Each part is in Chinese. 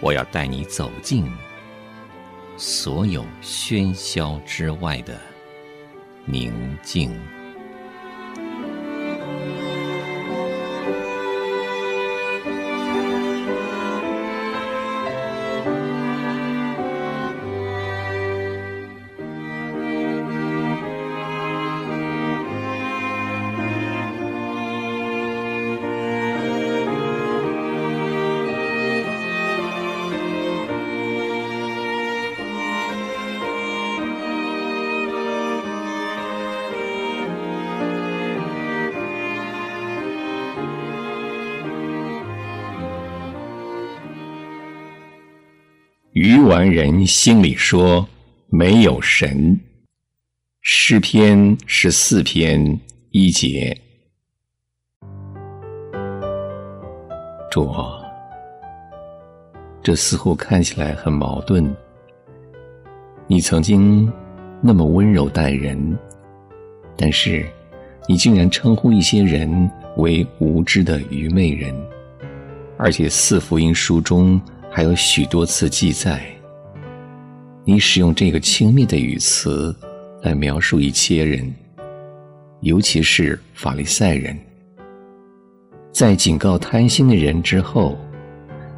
我要带你走进所有喧嚣之外的宁静。愚顽人心里说：“没有神。”诗篇十四篇一节。主啊，这似乎看起来很矛盾。你曾经那么温柔待人，但是你竟然称呼一些人为无知的愚昧人，而且四福音书中。还有许多次记载，你使用这个轻蔑的语词来描述一些人，尤其是法利赛人。在警告贪心的人之后，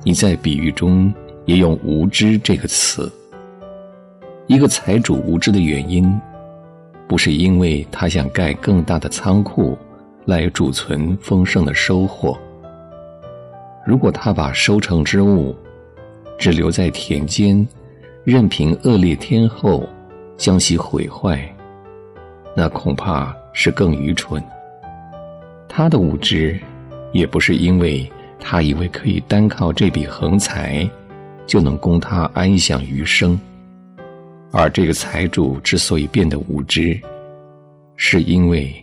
你在比喻中也用“无知”这个词。一个财主无知的原因，不是因为他想盖更大的仓库来储存丰盛的收获。如果他把收成之物，只留在田间，任凭恶劣天候将其毁坏，那恐怕是更愚蠢。他的无知，也不是因为他以为可以单靠这笔横财就能供他安享余生，而这个财主之所以变得无知，是因为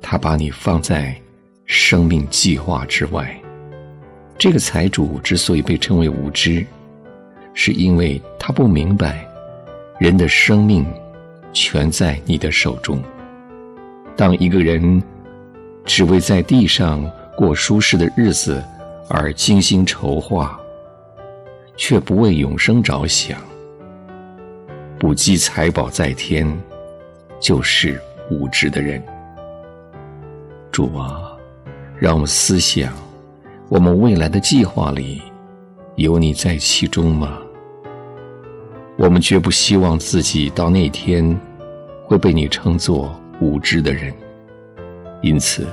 他把你放在生命计划之外。这个财主之所以被称为无知，是因为他不明白，人的生命全在你的手中。当一个人只为在地上过舒适的日子而精心筹划，却不为永生着想，不积财宝在天，就是无知的人。主啊，让我们思想，我们未来的计划里。有你在其中吗？我们绝不希望自己到那天会被你称作无知的人，因此，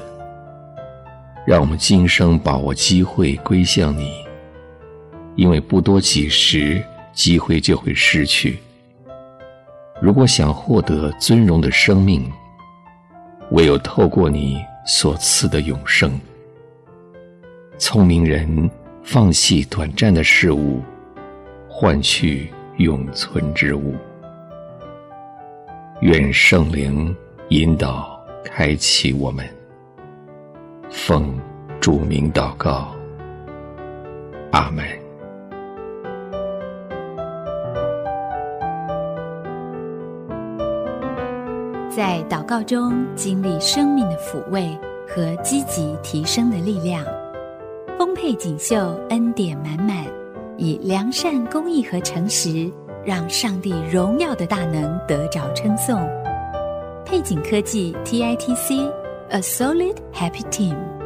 让我们今生把握机会归向你，因为不多几时机会就会失去。如果想获得尊荣的生命，唯有透过你所赐的永生。聪明人。放弃短暂的事物，换取永存之物。愿圣灵引导开启我们，奉主名祷告。阿门。在祷告中经历生命的抚慰和积极提升的力量。丰沛锦绣，恩典满满。以良善、公义和诚实，让上帝荣耀的大能得着称颂。配景科技 TITC，A Solid Happy Team。